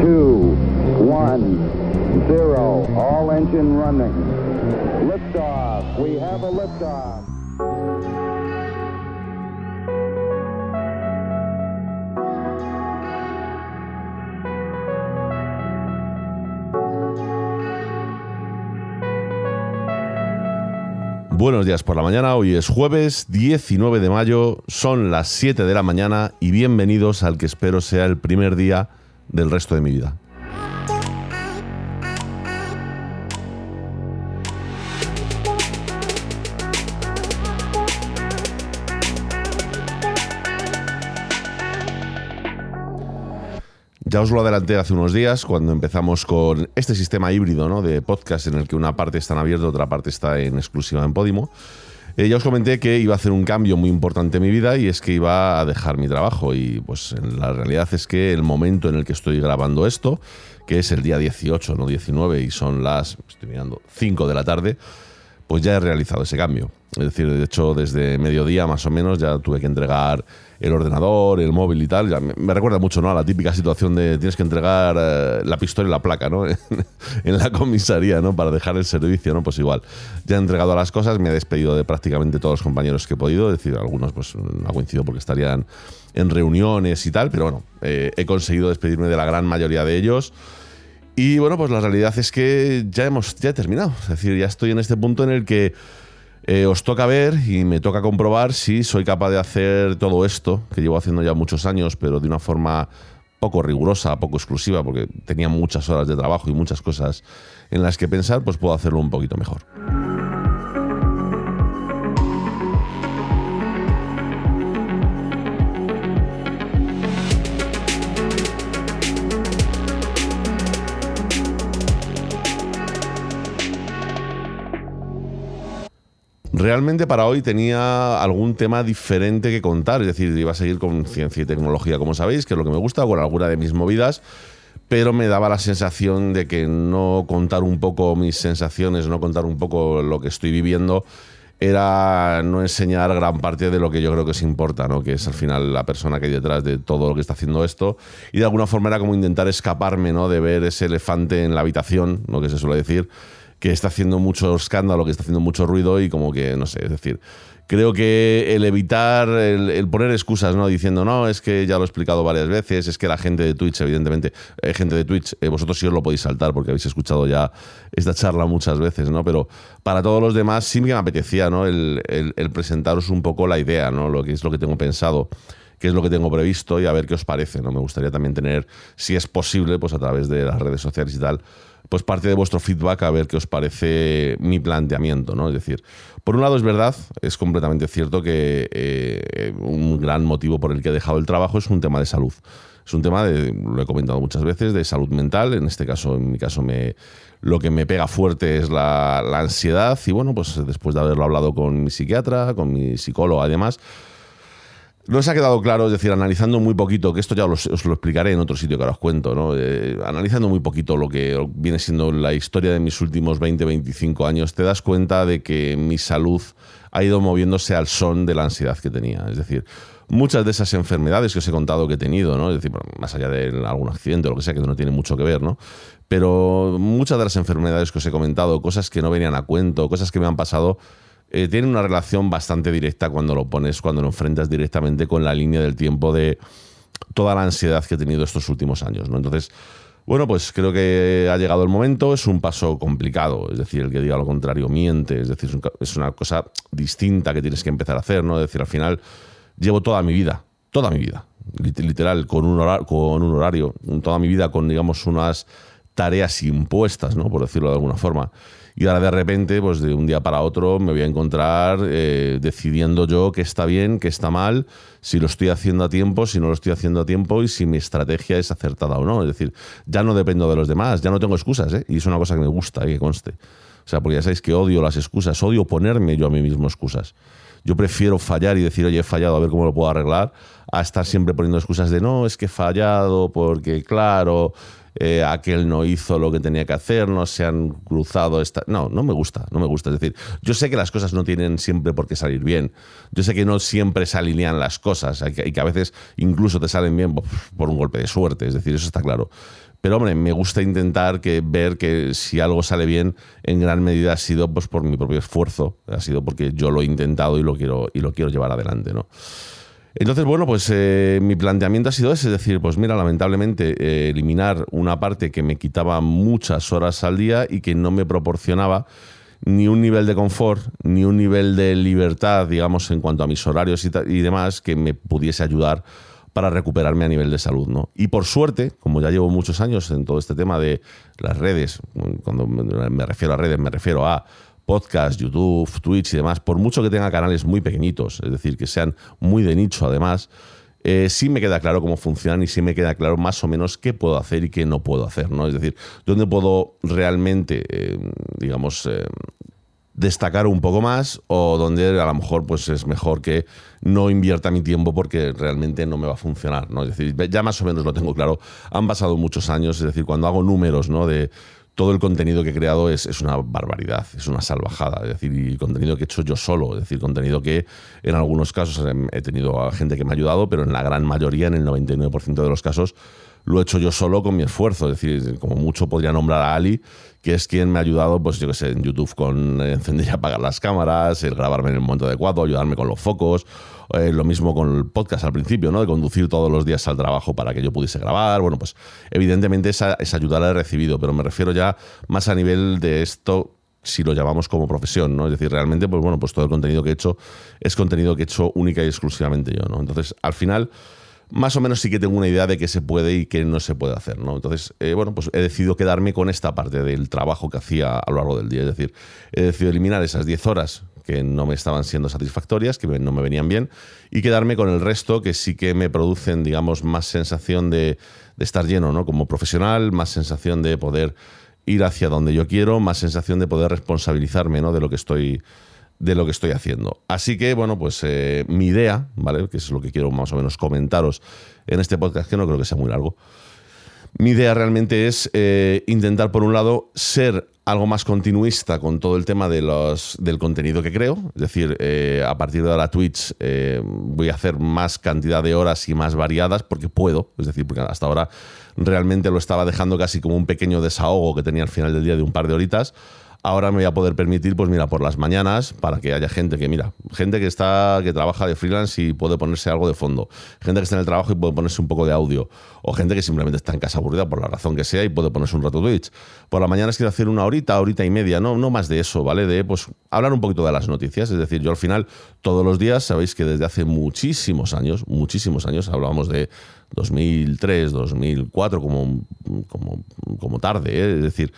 two, one, zero. All engine running. Liftoff. We have a liftoff. Buenos días por la mañana, hoy es jueves 19 de mayo, son las 7 de la mañana y bienvenidos al que espero sea el primer día del resto de mi vida. Ya os lo adelanté hace unos días cuando empezamos con este sistema híbrido ¿no? de podcast en el que una parte está en abierto, otra parte está en exclusiva en Podimo. Eh, ya os comenté que iba a hacer un cambio muy importante en mi vida y es que iba a dejar mi trabajo. Y pues la realidad es que el momento en el que estoy grabando esto, que es el día 18, no 19, y son las, estoy mirando, 5 de la tarde, pues ya he realizado ese cambio. Es decir, de hecho, desde mediodía más o menos ya tuve que entregar el ordenador, el móvil y tal. me, recuerda mucho ¿no? a la típica situación de tienes que entregar eh, la pistola y la placa ¿no? en la comisaría ¿no? para dejar el servicio. ¿no? Pues igual, ya he entregado las cosas, me he despedido de prácticamente todos los compañeros que he podido. Es decir, algunos pues no ha coincidido porque estarían en reuniones y tal, pero bueno, eh, he conseguido despedirme de la gran mayoría de ellos. Y bueno, pues la realidad es que ya hemos ya terminado. Es decir, ya estoy en este punto en el que eh, os toca ver y me toca comprobar si soy capaz de hacer todo esto, que llevo haciendo ya muchos años, pero de una forma poco rigurosa, poco exclusiva, porque tenía muchas horas de trabajo y muchas cosas en las que pensar, pues puedo hacerlo un poquito mejor. Realmente para hoy tenía algún tema diferente que contar, es decir, iba a seguir con ciencia y tecnología, como sabéis, que es lo que me gusta, con alguna de mis movidas, pero me daba la sensación de que no contar un poco mis sensaciones, no contar un poco lo que estoy viviendo, era no enseñar gran parte de lo que yo creo que es importa, ¿no? que es al final la persona que hay detrás de todo lo que está haciendo esto, y de alguna forma era como intentar escaparme ¿no? de ver ese elefante en la habitación, lo que se suele decir, que está haciendo mucho escándalo, que está haciendo mucho ruido y como que, no sé, es decir, creo que el evitar, el, poner excusas, ¿no? Diciendo, no, es que ya lo he explicado varias veces, es que la gente de Twitch, evidentemente, eh, gente de Twitch, eh, vosotros sí os lo podéis saltar porque habéis escuchado ya esta charla muchas veces, ¿no? Pero para todos los demás sí me apetecía, ¿no? El, el, presentaros un poco la idea, ¿no? Lo que es lo que tengo pensado qué es lo que tengo previsto y a ver qué os parece, ¿no? Me gustaría también tener, si es posible, pues a través de las redes sociales y tal, pues parte de vuestro feedback a ver qué os parece mi planteamiento, ¿no? Es decir, por un lado es verdad, es completamente cierto que eh, un gran motivo por el que he dejado el trabajo es un tema de salud. Es un tema, de, lo he comentado muchas veces, de salud mental. En este caso, en mi caso, me, lo que me pega fuerte es la, ansiedad. Y bueno, pues después de haberlo hablado con mi psiquiatra, con mi psicólogo además, se ha quedado claro, es decir, analizando muy poquito, que esto ya os, lo explicaré en otro sitio que ahora os cuento, ¿no? Eh, analizando muy poquito lo que viene siendo la historia de mis últimos 20, 25 años, te das cuenta de que mi salud ha ido moviéndose al son de la ansiedad que tenía. Es decir, muchas de esas enfermedades que os he contado que he tenido, ¿no? Es decir, más allá de algún accidente o lo que sea, que no tiene mucho que ver, ¿no? Pero muchas de las enfermedades que os he comentado, cosas que no venían a cuento, cosas que me han pasado, eh, tiene una relación bastante directa cuando lo pones, cuando lo enfrentas directamente con la línea del tiempo de toda la ansiedad que he tenido estos últimos años. ¿no? Entonces, bueno, pues creo que ha llegado el momento, es un paso complicado, es decir, el que diga lo contrario miente, es decir, es una cosa distinta que tienes que empezar a hacer, ¿no? Es decir, al final llevo toda mi vida, toda mi vida, literal, con un, horario, con un horario, toda mi vida con, digamos, unas tareas impuestas, ¿no? Por decirlo de alguna forma. Y ahora de repente, pues de un día para otro, me voy a encontrar eh, decidiendo yo qué está bien, qué está mal, si lo estoy haciendo a tiempo, si no lo estoy haciendo a tiempo y si mi estrategia es acertada o no. Es decir, ya no dependo de los demás, ya no tengo excusas, ¿eh? Y es una cosa que me gusta y que conste. O sea, porque ya sabéis que odio las excusas, odio ponerme yo a mí mismo excusas. Yo prefiero fallar y decir, oye, he fallado, a ver cómo lo puedo arreglar, a estar siempre poniendo excusas de no, es que he fallado, porque claro, eh, aquel no hizo lo que tenía que hacer, no se han cruzado. Esta... No, no me gusta, no me gusta. Es decir, yo sé que las cosas no tienen siempre por qué salir bien. Yo sé que no siempre se alinean las cosas y que a veces incluso te salen bien por un golpe de suerte. Es decir, eso está claro. Pero hombre, me gusta intentar que, ver que si algo sale bien, en gran medida ha sido pues, por mi propio esfuerzo, ha sido porque yo lo he intentado y lo quiero, y lo quiero llevar adelante. ¿no? Entonces, bueno, pues eh, mi planteamiento ha sido ese, es decir, pues mira, lamentablemente eh, eliminar una parte que me quitaba muchas horas al día y que no me proporcionaba ni un nivel de confort, ni un nivel de libertad, digamos, en cuanto a mis horarios y, y demás, que me pudiese ayudar para recuperarme a nivel de salud. ¿no? Y por suerte, como ya llevo muchos años en todo este tema de las redes, cuando me refiero a redes, me refiero a podcast, YouTube, Twitch y demás, por mucho que tenga canales muy pequeñitos, es decir, que sean muy de nicho además, eh, sí me queda claro cómo funcionan y sí me queda claro más o menos qué puedo hacer y qué no puedo hacer, ¿no? Es decir, dónde puedo realmente, eh, digamos, eh, destacar un poco más o donde a lo mejor pues es mejor que no invierta mi tiempo porque realmente no me va a funcionar, ¿no? Es decir, ya más o menos lo tengo claro. Han pasado muchos años, es decir, cuando hago números, ¿no? De todo el contenido que he creado es, es, una barbaridad, es una salvajada. Es decir, contenido que he hecho yo solo, es decir, contenido que en algunos casos he tenido a gente que me ha ayudado, pero en la gran mayoría, en el 99% de los casos, lo he hecho yo solo con mi esfuerzo. Es decir, como mucho podría nombrar a Ali, que es quien me ha ayudado, pues yo que sé, en YouTube con encender y apagar las cámaras, el grabarme en el momento adecuado, ayudarme con los focos, eh, lo mismo con el podcast al principio, ¿no? De conducir todos los días al trabajo para que yo pudiese grabar. Bueno, pues evidentemente esa, esa ayuda la he recibido, pero me refiero ya más a nivel de esto si lo llamamos como profesión, ¿no? Es decir, realmente, pues bueno, pues todo el contenido que he hecho es contenido que he hecho única y exclusivamente yo, ¿no? Entonces, al final, más o menos sí que tengo una idea de qué se puede y qué no se puede hacer, ¿no? Entonces, eh, bueno, pues he decidido quedarme con esta parte del trabajo que hacía a lo largo del día. Es decir, he decidido eliminar esas 10 horas que no me estaban siendo satisfactorias, que no me venían bien, y quedarme con el resto que sí que me producen, digamos, más sensación de, estar lleno, ¿no? Como profesional, más sensación de poder ir hacia donde yo quiero, más sensación de poder responsabilizarme, ¿no? De lo que estoy de lo que estoy haciendo. Así que, bueno, pues eh, mi idea, ¿vale? Que es lo que quiero más o menos comentaros en este podcast, que no creo que sea muy largo. Mi idea realmente es eh, intentar, por un lado, ser algo más continuista con todo el tema de los, del contenido que creo. Es decir, eh, a partir de ahora Twitch eh, voy a hacer más cantidad de horas y más variadas porque puedo. Es decir, porque hasta ahora realmente lo estaba dejando casi como un pequeño desahogo que tenía al final del día de un par de horitas ahora me voy a poder permitir, pues mira, por las mañanas, para que haya gente que, mira, gente que está, que trabaja de freelance y puede ponerse algo de fondo, gente que está en el trabajo y puede ponerse un poco de audio, o gente que simplemente está en casa aburrida por la razón que sea y puede ponerse un rato Twitch. Por la mañana quiero hacer una horita, horita y media, no, no más de eso, ¿vale? De pues hablar un poquito de las noticias, es decir, yo al final todos los días, sabéis que desde hace muchísimos años, muchísimos años, hablábamos de 2003, 2004 como, como, como tarde, ¿eh? es decir,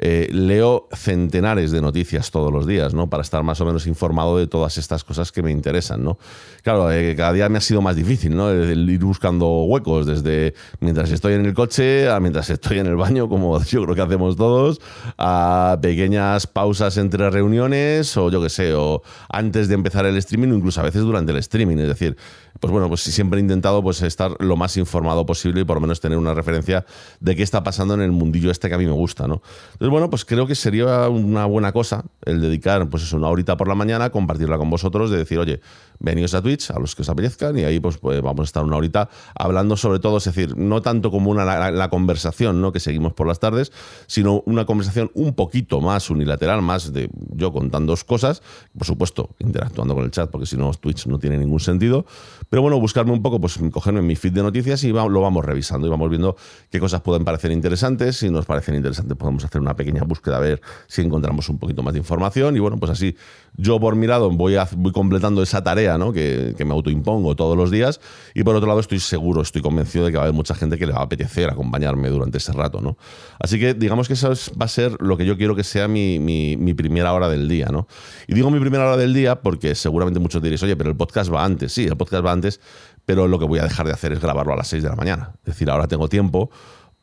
eh, leo centenares de noticias todos los días, ¿no? Para estar más o menos informado de todas estas cosas que me interesan, ¿no? Claro, eh, cada día me ha sido más difícil, ¿no? El ir buscando huecos desde mientras estoy en el coche a mientras estoy en el baño, como yo creo que hacemos todos, a pequeñas pausas entre reuniones o yo qué sé, o antes de empezar el streaming o incluso a veces durante el streaming, es decir, pues bueno, pues siempre he intentado pues estar lo más informado posible y por lo menos tener una referencia de qué está pasando en el mundillo este que a mí me gusta, ¿no? Bueno, pues creo que sería una buena cosa el dedicar, pues una horita por la mañana, compartirla con vosotros, de decir, oye, venidos a Twitch, a los que os apetezcan, y ahí pues, pues, vamos a estar una horita hablando sobre todo, es decir, no tanto como una, la, conversación ¿no? que seguimos por las tardes, sino una conversación un poquito más unilateral, más de yo contando cosas, por supuesto, interactuando con el chat, porque si no, Twitch no tiene ningún sentido, pero bueno, buscarme un poco, pues cogerme mi feed de noticias y lo vamos revisando y vamos viendo qué cosas pueden parecer interesantes, si nos parecen interesantes podemos hacer una pequeña búsqueda a ver si encontramos un poquito más de información y bueno, pues así yo por mi lado voy, voy completando esa tarea ¿no? que, me autoimpongo todos los días y por otro lado estoy seguro, estoy convencido de que va a haber mucha gente que le va a apetecer acompañarme durante ese rato. ¿no? Así que digamos que eso va a ser lo que yo quiero que sea mi, mi, mi, primera hora del día. ¿no? Y digo mi primera hora del día porque seguramente muchos diréis, oye, pero el podcast va antes. Sí, el podcast va antes, pero lo que voy a dejar de hacer es grabarlo a las 6 de la mañana. Es decir, ahora tengo tiempo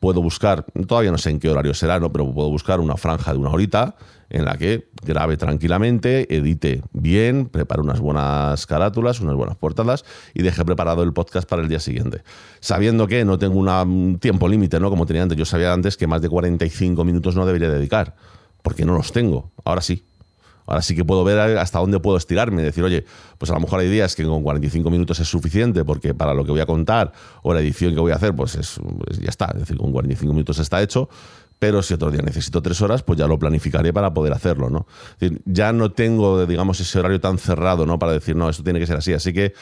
puedo buscar, todavía no sé en qué horario será, ¿no? pero puedo buscar una franja de una horita en la que grabe tranquilamente, edite bien, prepare unas buenas carátulas, unas buenas portadas y deje preparado el podcast para el día siguiente. Sabiendo que no tengo un tiempo límite, ¿no? Como tenía antes, yo sabía antes que más de 45 minutos no debería dedicar, porque no los tengo. Ahora sí. Ahora sí que puedo ver hasta dónde puedo estirarme, decir, oye, pues a lo mejor hay días que con 45 minutos es suficiente porque para lo que voy a contar o la edición que voy a hacer, pues, es, pues ya está, es decir, con 45 minutos está hecho, pero si otro día necesito tres horas, pues ya lo planificaré para poder hacerlo, ¿no? ya no tengo, digamos, ese horario tan cerrado, ¿no? Para decir, no, esto tiene que ser así. Así que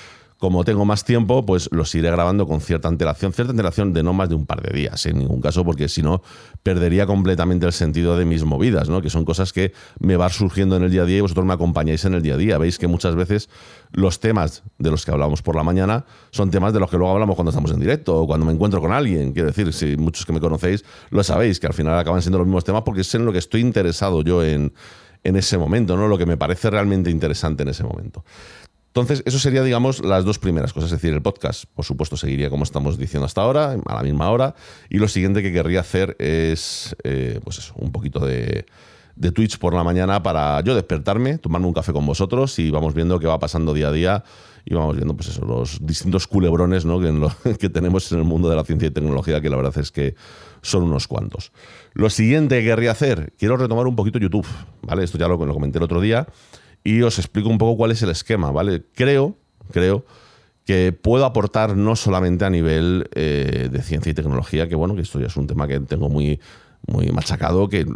como tengo más tiempo, pues los iré grabando con cierta antelación, cierta antelación de no más de un par de días, en ningún caso, porque si no, perdería completamente el sentido de mis movidas, ¿no? Que son cosas que me van surgiendo en el día a día y vosotros me acompañáis en el día a día. Veis que muchas veces los temas de los que hablamos por la mañana son temas de los que luego hablamos cuando estamos en directo o cuando me encuentro con alguien. Quiero decir, si muchos que me conocéis lo sabéis, que al final acaban siendo los mismos temas porque es en lo que estoy interesado yo en, en ese momento, ¿no? Lo que me parece realmente interesante en ese momento. Entonces, eso sería, digamos, las dos primeras cosas. Es decir, el podcast, por supuesto, seguiría como estamos diciendo hasta ahora, a la misma hora. Y lo siguiente que querría hacer es, eh, pues eso, un poquito de, de Twitch por la mañana para yo despertarme, tomarme un café con vosotros y vamos viendo qué va pasando día a día y vamos viendo pues eso, los distintos culebrones ¿no? que, tenemos en el mundo de la ciencia y tecnología, que la verdad es que son unos cuantos. Lo siguiente que querría hacer, quiero retomar un poquito YouTube, ¿vale? Esto ya lo, lo comenté el otro día y os explico un poco cuál es el esquema, ¿vale? Creo, creo que puedo aportar no solamente a nivel eh, de ciencia y tecnología, que bueno, que esto ya es un tema que tengo muy, muy machacado, que,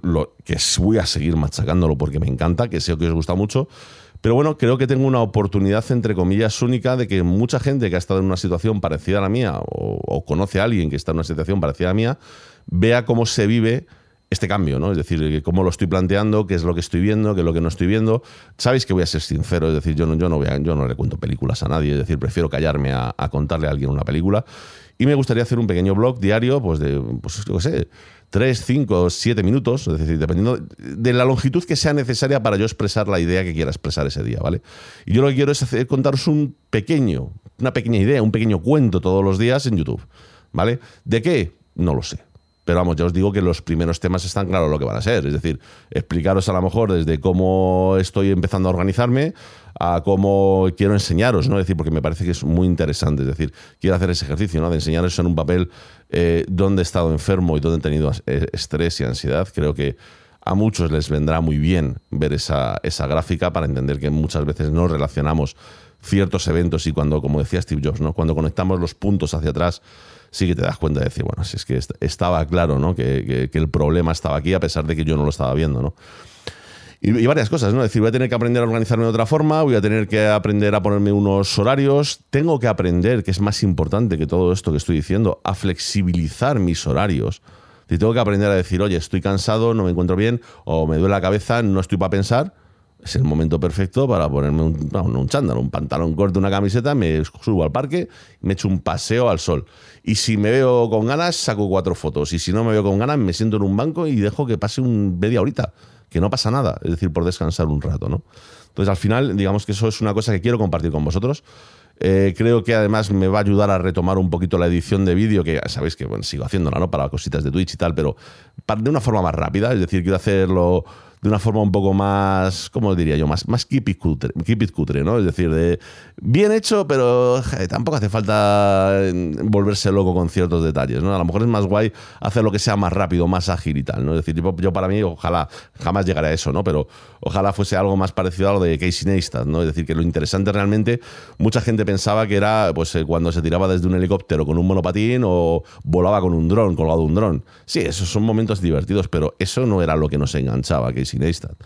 que voy a seguir machacándolo porque me encanta, que sé que os gusta mucho, pero bueno, creo que tengo una oportunidad, entre comillas, única de que mucha gente que ha estado en una situación parecida a la mía o, o conoce a alguien que está en una situación parecida a la mía, vea cómo se vive este cambio, ¿no? Es decir, cómo lo estoy planteando, qué es lo que estoy viendo, qué es lo que no estoy viendo. Sabéis que voy a ser sincero, es decir, yo no, yo no, voy yo no le cuento películas a nadie, es decir, prefiero callarme a, contarle a alguien una película. Y me gustaría hacer un pequeño blog diario, pues de, pues yo qué sé, 3, 5, 7 minutos, es decir, dependiendo de la longitud que sea necesaria para yo expresar la idea que quiera expresar ese día, ¿vale? Y yo lo que quiero es hacer, contaros un pequeño, una pequeña idea, un pequeño cuento todos los días en YouTube, ¿vale? ¿De qué? No lo sé pero vamos, ya os digo que los primeros temas están claros lo que van a ser. Es decir, explicaros a lo mejor desde cómo estoy empezando a organizarme a cómo quiero enseñaros, ¿no? Es decir, porque me parece que es muy interesante. Es decir, quiero hacer ese ejercicio, ¿no? De enseñaros en un papel eh, dónde he estado enfermo y dónde he tenido eh, estrés y ansiedad. Creo que a muchos les vendrá muy bien ver esa, esa gráfica para entender que muchas veces no relacionamos ciertos eventos y cuando, como decía Steve Jobs, ¿no? cuando conectamos los puntos hacia atrás, sí que te das cuenta de decir, bueno, si es que estaba claro, ¿no? Que, el problema estaba aquí a pesar de que yo no lo estaba viendo, ¿no? Y, varias cosas, ¿no? Es decir, voy a tener que aprender a organizarme de otra forma, voy a tener que aprender a ponerme unos horarios, tengo que aprender, que es más importante que todo esto que estoy diciendo, a flexibilizar mis horarios. Si tengo que aprender a decir, oye, estoy cansado, no me encuentro bien, o me duele la cabeza, no estoy para pensar, es el momento perfecto para ponerme un, un chándal, un pantalón corto, una camiseta, me subo al parque me echo un paseo al sol. Y si me veo con ganas, saco cuatro fotos. Y si no me veo con ganas, me siento en un banco y dejo que pase un media horita, que no pasa nada, es decir, por descansar un rato, ¿no? Entonces, al final, digamos que eso es una cosa que quiero compartir con vosotros. Eh, creo que además me va a ayudar a retomar un poquito la edición de vídeo, que sabéis que sigo haciéndola, ¿no? Para cositas de Twitch y tal, pero de una forma más rápida, es decir, quiero hacerlo de una forma un poco más, ¿cómo diría yo? Más, más keep, it cutre, keep it cutre, ¿no? Es decir, de bien hecho, pero tampoco hace falta volverse loco con ciertos detalles, ¿no? A lo mejor es más guay hacer lo que sea más rápido, más ágil y tal, ¿no? Es decir, yo, para mí, ojalá, jamás llegaré a eso, ¿no? Pero ojalá fuese algo más parecido a lo de Casey Neistat, ¿no? Es decir, que lo interesante realmente, mucha gente pensaba que era pues eh, cuando se tiraba desde un helicóptero con un monopatín o volaba con un dron, colgado un dron. Sí, esos son momentos divertidos, pero eso no era lo que nos enganchaba, Casey Neistat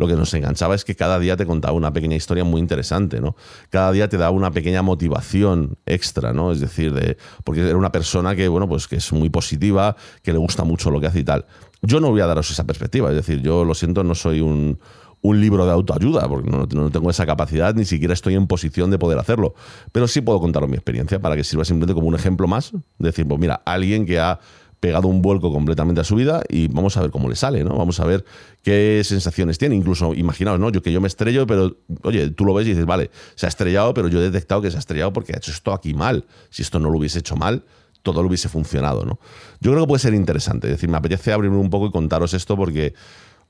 lo que nos enganchaba es que cada día te contaba una pequeña historia muy interesante, ¿no? Cada día te daba una pequeña motivación extra, ¿no? Es decir, de, porque era una persona que, bueno, pues que es muy positiva, que le gusta mucho lo que hace y tal. Yo no voy a daros esa perspectiva, es decir, yo lo siento, no soy un, libro de autoayuda, porque no, no, tengo esa capacidad, ni siquiera estoy en posición de poder hacerlo. Pero sí puedo contaros mi experiencia para que sirva simplemente como un ejemplo más. De decir, pues mira, alguien que ha pegado un vuelco completamente a su vida y vamos a ver cómo le sale, ¿no? Vamos a ver qué sensaciones tiene. Incluso, imaginaos, ¿no? Yo que yo me estrello, pero, oye, tú lo ves y dices, vale, se ha estrellado, pero yo he detectado que se ha estrellado porque ha hecho esto aquí mal. Si esto no lo hubiese hecho mal, todo lo hubiese funcionado, ¿no? Yo creo que puede ser interesante. Es decir, me apetece abrirme un poco y contaros esto porque,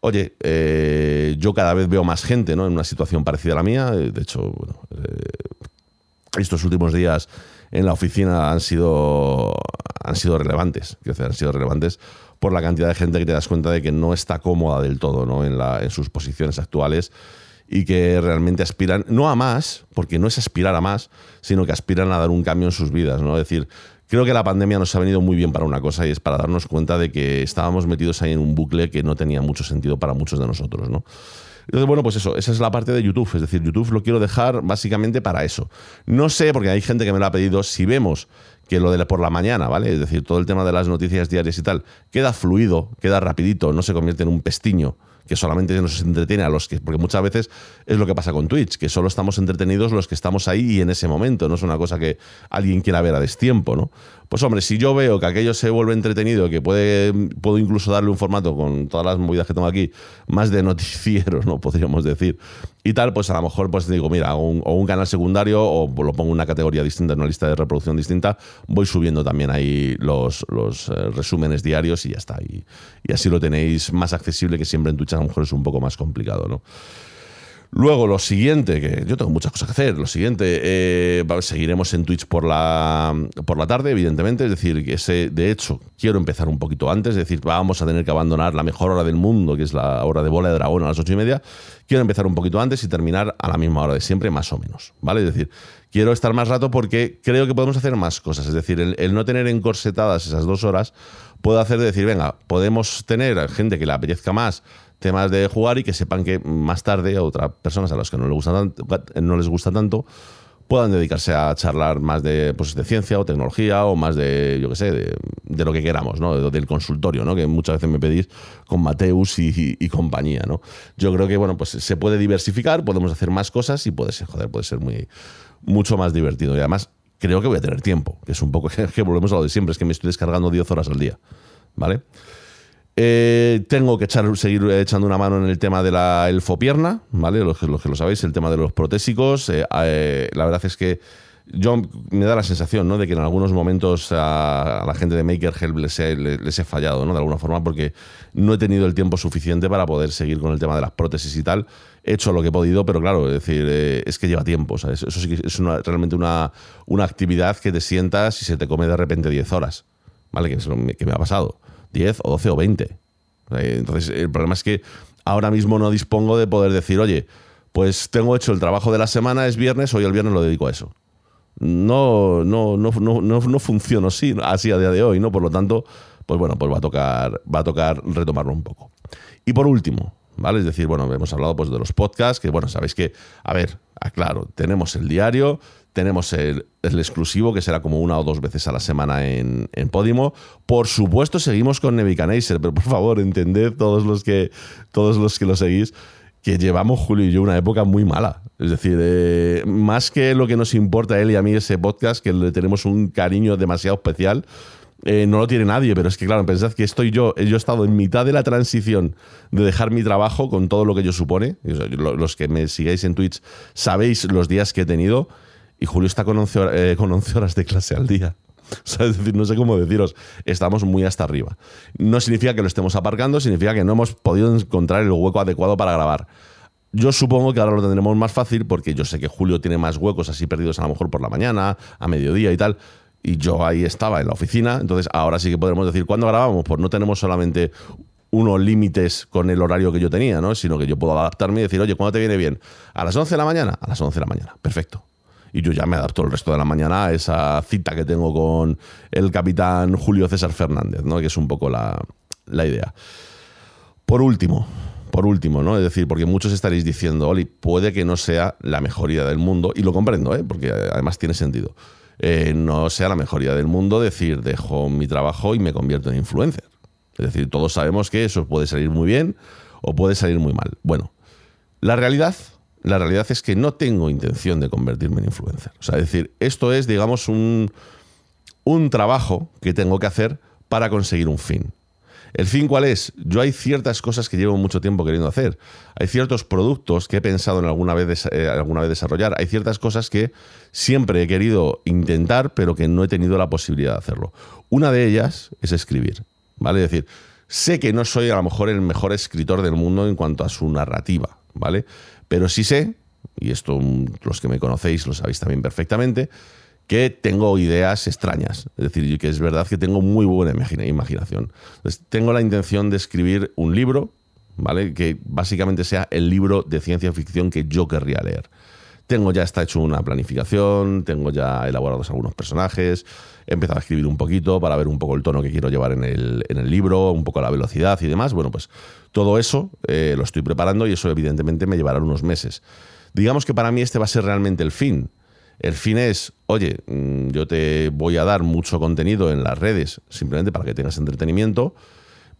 oye, eh, yo cada vez veo más gente, ¿no? En una situación parecida a la mía. De hecho, bueno, eh, estos últimos días en la oficina han sido, han sido relevantes. han sido relevantes por la cantidad de gente que te das cuenta de que no está cómoda del todo ¿no? en, la, en sus posiciones actuales y que realmente aspiran, no a más, porque no es aspirar a más, sino que aspiran a dar un cambio en sus vidas. ¿no? Es decir, creo que la pandemia nos ha venido muy bien para una cosa y es para darnos cuenta de que estábamos metidos ahí en un bucle que no tenía mucho sentido para muchos de nosotros. ¿no? Entonces, bueno, pues eso, esa es la parte de YouTube. Es decir, YouTube lo quiero dejar básicamente para eso. No sé, porque hay gente que me lo ha pedido, si vemos que lo de por la mañana, ¿vale? Es decir, todo el tema de las noticias diarias y tal, queda fluido, queda rapidito, no se convierte en un pestiño que solamente nos entretiene a los que. Porque muchas veces es lo que pasa con Twitch, que solo estamos entretenidos los que estamos ahí y en ese momento. No es una cosa que alguien quiera ver a destiempo, ¿no? Pues hombre, si yo veo que aquello se vuelve entretenido, que puede, puedo incluso darle un formato con todas las movidas que tengo aquí, más de noticieros, ¿no? Podríamos decir. Y tal, pues a lo mejor pues digo, mira, o un, canal secundario o lo pongo en una categoría distinta, en una lista de reproducción distinta, voy subiendo también ahí los, los eh, resúmenes diarios y ya está. Y, y así lo tenéis más accesible que siempre en Twitch a lo mejor es un poco más complicado, ¿no? Luego, lo siguiente, que yo tengo muchas cosas que hacer, lo siguiente, eh, seguiremos en Twitch por la, por la tarde, evidentemente, es decir, que de hecho, quiero empezar un poquito antes, es decir, vamos a tener que abandonar la mejor hora del mundo, que es la hora de bola de dragón a las ocho y media, quiero empezar un poquito antes y terminar a la misma hora de siempre, más o menos, ¿vale? Es decir, quiero estar más rato porque creo que podemos hacer más cosas, es decir, el, no tener encorsetadas esas dos horas puede hacer de decir, venga, podemos tener gente que le apetezca más, temas de jugar y que sepan que más tarde otras personas a las que no les gusta tanto, no les gusta tanto puedan dedicarse a charlar más de, pues, de ciencia o tecnología o más de, yo qué sé, de, lo que queramos, ¿no? del consultorio, ¿no? que muchas veces me pedís con Mateus y, compañía. ¿no? Yo creo que bueno, pues se puede diversificar, podemos hacer más cosas y puede ser, joder, puede ser muy, mucho más divertido. Y además creo que voy a tener tiempo, que es un poco que, volvemos a lo de siempre, es que me estoy descargando 10 horas al día. ¿Vale? Eh, tengo que echar, seguir echando una mano en el tema de la elfopierna, ¿vale? Los, que lo sabéis, el tema de los protésicos. Eh, eh, la verdad es que yo me da la sensación ¿no? de que en algunos momentos a, la gente de Maker Help les he, fallado, ¿no? De alguna forma, porque no he tenido el tiempo suficiente para poder seguir con el tema de las prótesis y tal. He hecho lo que he podido, pero claro, es decir, es que lleva tiempo. Eso sí que es realmente una, una actividad que te sientas y se te come de repente 10 horas, ¿vale? Que, es lo que me ha pasado. 10 o 12 o 20. Entonces, el problema es que ahora mismo no dispongo de poder decir, oye, pues tengo hecho el trabajo de la semana, es viernes, hoy el viernes lo dedico a eso. No, no, no, no, no, funciona así, así a día de hoy, ¿no? Por lo tanto, pues bueno, pues va a tocar, va a tocar retomarlo un poco. Y por último, ¿vale? Es decir, bueno, hemos hablado pues de los podcasts, que bueno, sabéis que, a ver, aclaro, tenemos el diario, tenemos el, exclusivo, que será como una o dos veces a la semana en, en Podimo. Por supuesto, seguimos con Nebuchadnezzar, pero por favor, entended todos los que, todos los que lo seguís que llevamos Julio y yo una época muy mala. Es decir, eh, más que lo que nos importa a él y a mí ese podcast, que le tenemos un cariño demasiado especial, eh, no lo tiene nadie, pero es que claro, pensad que estoy yo, yo he estado en mitad de la transición de dejar mi trabajo con todo lo que ello supone. Los que me sigáis en Twitch sabéis los días que he tenido y Julio está con 11, eh, horas, de clase al día. es decir, no sé cómo deciros, estamos muy hasta arriba. No significa que lo estemos aparcando, significa que no hemos podido encontrar el hueco adecuado para grabar. Yo supongo que ahora lo tendremos más fácil porque yo sé que Julio tiene más huecos así perdidos a lo mejor por la mañana, a mediodía y tal. Y yo ahí estaba en la oficina, entonces ahora sí que podremos decir, ¿cuándo grabamos? Pues no tenemos solamente unos límites con el horario que yo tenía, ¿no? Sino que yo puedo adaptarme y decir, oye, ¿cuándo te viene bien? ¿A las 11 de la mañana? A las 11 de la mañana. Perfecto y yo ya me adapto el resto de la mañana a esa cita que tengo con el capitán Julio César Fernández, ¿no? que es un poco la, idea. Por último, por último, ¿no? Es decir, porque muchos estaréis diciendo, Oli, puede que no sea la mejor idea del mundo, y lo comprendo, ¿eh? porque además tiene sentido. Eh, no sea la mejor idea del mundo decir, dejo mi trabajo y me convierto en influencer. Es decir, todos sabemos que eso puede salir muy bien o puede salir muy mal. Bueno, la realidad la realidad es que no tengo intención de convertirme en influencer. O sea, es decir, esto es, digamos, un, un trabajo que tengo que hacer para conseguir un fin. ¿El fin cuál es? Yo hay ciertas cosas que llevo mucho tiempo queriendo hacer. Hay ciertos productos que he pensado en alguna vez, eh, alguna vez desarrollar. Hay ciertas cosas que siempre he querido intentar, pero que no he tenido la posibilidad de hacerlo. Una de ellas es escribir. ¿Vale? Es decir, sé que no soy a lo mejor el mejor escritor del mundo en cuanto a su narrativa. ¿Vale? Pero sí sé, y esto mm, los que me conocéis lo sabéis también perfectamente, que tengo ideas extrañas. Es decir, que es verdad que tengo muy buena imaginación. Entonces, tengo la intención de escribir un libro, ¿vale? Que básicamente sea el libro de ciencia ficción que yo querría leer. Tengo ya está hecho una planificación, tengo ya elaborados algunos personajes, he empezado a escribir un poquito para ver un poco el tono que quiero llevar en el, en el libro, un poco la velocidad y demás. Bueno, pues todo eso eh, lo estoy preparando y eso evidentemente me llevará unos meses. Digamos que para mí este va a ser realmente el fin. El fin es, oye, mm, yo te voy a dar mucho contenido en las redes, simplemente para que tengas entretenimiento.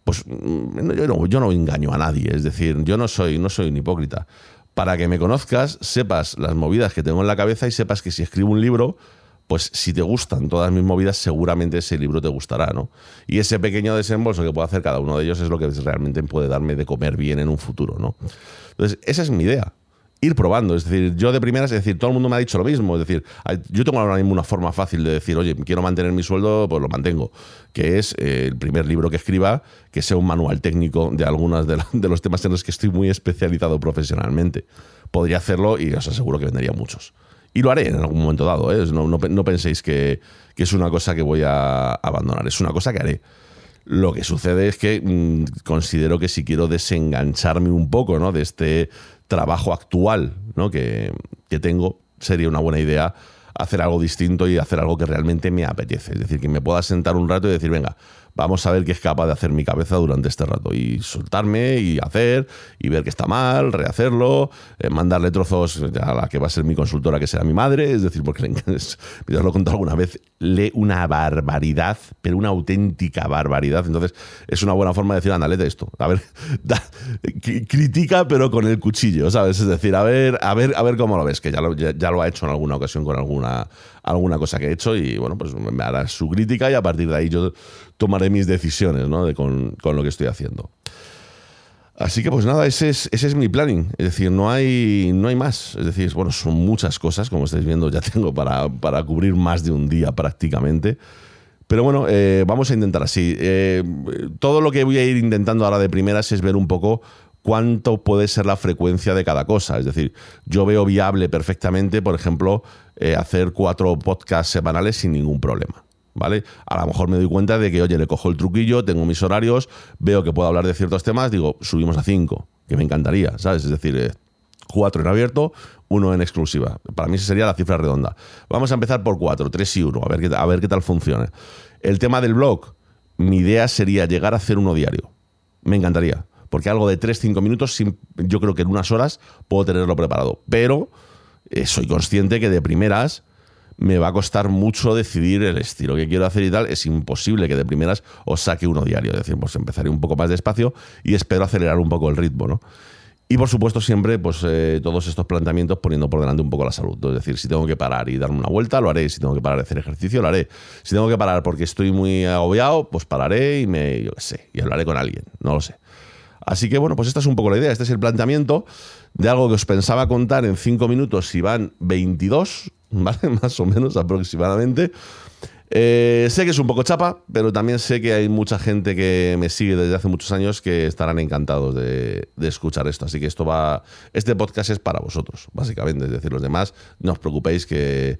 Pues mm, yo no, engaño a nadie, es decir, yo no soy, no soy un hipócrita. Para que me conozcas, sepas las movidas que tengo en la cabeza y sepas que si escribo un libro, pues si te gustan todas mis movidas, seguramente ese libro te gustará, ¿no? Y ese pequeño desembolso que puede hacer cada uno de ellos es lo que realmente puede darme de comer bien en un futuro, ¿no? Entonces, esa es mi idea ir probando. Es decir, yo de primeras, es decir, todo el mundo me ha dicho lo mismo. Es decir, yo tengo ahora mismo una forma fácil de decir, oye, quiero mantener mi sueldo, pues lo mantengo. Que es eh, el primer libro que escriba, que sea un manual técnico de algunos de, los temas en los que estoy muy especializado profesionalmente. Podría hacerlo y os aseguro que vendería muchos. Y lo haré en algún momento dado. ¿eh? No, no, penséis que, que, es una cosa que voy a abandonar. Es una cosa que haré. Lo que sucede es que mm, considero que si quiero desengancharme un poco ¿no? de este trabajo actual ¿no? que, que tengo, sería una buena idea hacer algo distinto y hacer algo que realmente me apetece. Es decir, que me pueda sentar un rato y decir, venga, vamos a ver qué es capaz de hacer mi cabeza durante este rato y soltarme y hacer y ver que está mal, rehacerlo, eh, mandarle trozos a la que va a ser mi consultora, que será mi madre, es decir, porque ya lo he contado alguna vez, lee una barbaridad, pero una auténtica barbaridad. Entonces, es una buena forma de decir, anda, esto. A ver, critica, pero con el cuchillo, ¿sabes? Es decir, a ver, a ver, a ver cómo lo ves, que ya lo, ya lo ha hecho en alguna ocasión con alguna alguna cosa que he hecho y bueno, pues me hará su crítica y a partir de ahí yo tomaré mis decisiones ¿no? con, lo que estoy haciendo. Así que pues nada, ese es, ese es mi planning. Es decir, no hay, no hay más. Es decir, bueno, son muchas cosas, como estáis viendo, ya tengo para, para cubrir más de un día prácticamente. Pero bueno, eh, vamos a intentar así. Eh, todo lo que voy a ir intentando ahora de primeras es ver un poco cuánto puede ser la frecuencia de cada cosa. Es decir, yo veo viable perfectamente, por ejemplo, eh, hacer cuatro podcasts semanales sin ningún problema. ¿Vale? A lo mejor me doy cuenta de que, oye, le cojo el truquillo, tengo mis horarios, veo que puedo hablar de ciertos temas, digo, subimos a cinco, que me encantaría, ¿sabes? Es decir, eh, cuatro en abierto, uno en exclusiva. Para mí esa sería la cifra redonda. Vamos a empezar por cuatro, tres y uno, a ver qué, tal funciona. El tema del blog, mi idea sería llegar a hacer uno diario. Me encantaría porque algo de 3-5 minutos, yo creo que en unas horas puedo tenerlo preparado. Pero eh, soy consciente que de primeras me va a costar mucho decidir el estilo que quiero hacer y tal. Es imposible que de primeras os saque uno diario. Es decir, pues empezaré un poco más despacio y espero acelerar un poco el ritmo, ¿no? Y por supuesto siempre pues eh, todos estos planteamientos poniendo por delante un poco la salud. Es decir, si tengo que parar y darme una vuelta, lo haré. Si tengo que parar y hacer ejercicio, lo haré. Si tengo que parar porque estoy muy agobiado, pues pararé y me, yo qué sé, y hablaré con alguien. No lo sé. Así que bueno, pues esta es un poco la idea. Este es el planteamiento de algo que os pensaba contar en 5 minutos y van 22, ¿vale? Más o menos aproximadamente. Eh, sé que es un poco chapa, pero también sé que hay mucha gente que me sigue desde hace muchos años que estarán encantados de, escuchar esto. Así que esto va. Este podcast es para vosotros, básicamente. Es decir, los demás, no os preocupéis que.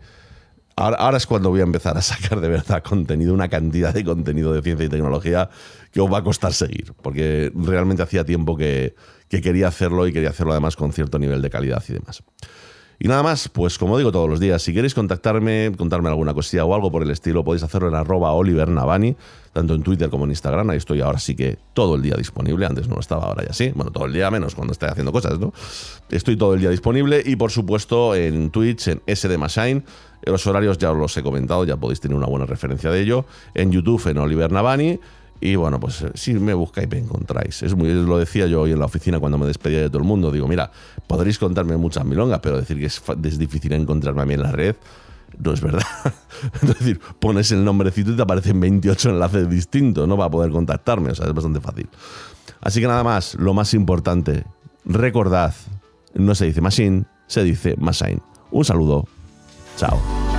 Ahora, es cuando voy a empezar a sacar de verdad contenido, una cantidad de contenido de ciencia y tecnología que os va a costar seguir, porque realmente hacía tiempo que, quería hacerlo y quería hacerlo además con cierto nivel de calidad y demás. Y nada más, pues como digo todos los días, si queréis contactarme, contarme alguna cosilla o algo por el estilo, podéis hacerlo en arroba Oliver tanto en Twitter como en Instagram. Ahí estoy ahora sí que todo el día disponible. Antes no lo estaba, ahora ya sí. Bueno, todo el día menos cuando esté haciendo cosas, ¿no? Estoy todo el día disponible y por supuesto en Twitch, en SD Machine. Los horarios ya os los he comentado, ya podéis tener una buena referencia de ello. En YouTube, en Oliver Navani. Y bueno, pues eh, si me buscáis me encontráis. Es muy, lo decía yo hoy en la oficina cuando me despedía de todo el mundo. Digo, mira, podréis contarme muchas milongas, pero decir que es, difícil encontrarme a mí en la red No es verdad. es decir, pones el nombrecito y te aparecen 28 enlaces distintos, ¿no? Para poder contactarme. O sea, es bastante fácil. Así que nada más, lo más importante, recordad, no se dice machine, se dice machine. Un saludo. 早。